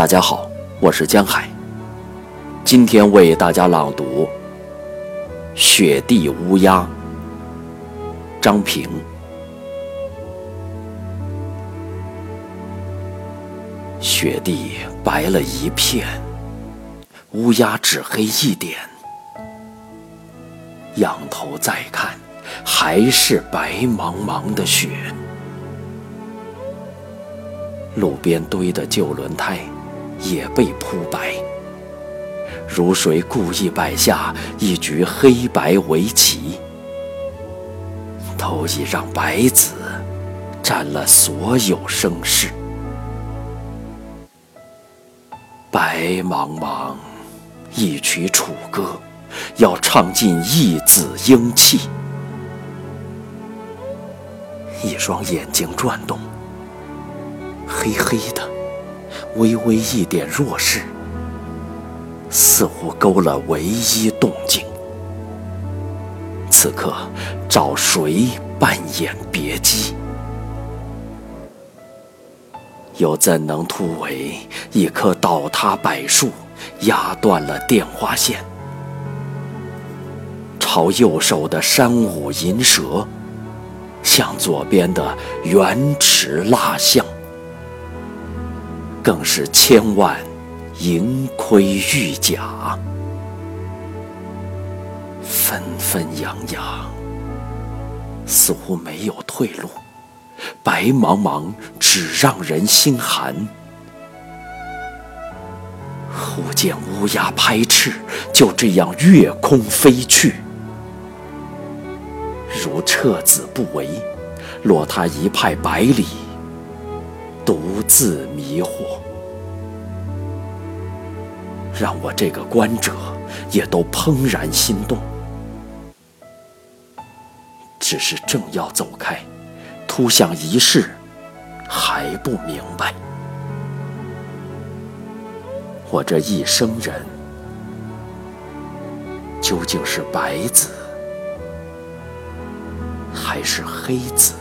大家好，我是江海。今天为大家朗读《雪地乌鸦》。张平。雪地白了一片，乌鸦只黑一点。仰头再看，还是白茫茫的雪。路边堆的旧轮胎也被铺白，如谁故意摆下一局黑白围棋，都已让白子占了所有声势。白茫茫一曲楚歌，要唱尽一子英气。一双眼睛转动。黑黑的，微微一点弱势，似乎勾了唯一动静。此刻找谁扮演别姬？又怎能突围一棵倒塌柏树，压断了电话线？朝右手的山舞银蛇，向左边的原驰蜡象。更是千万银盔玉甲，纷纷扬扬，似乎没有退路。白茫茫，只让人心寒。忽见乌鸦拍翅，就这样越空飞去，如彻子不为，落他一派百里。独自迷惑，让我这个观者也都怦然心动。只是正要走开，突想一事，还不明白：我这一生人，究竟是白子，还是黑子？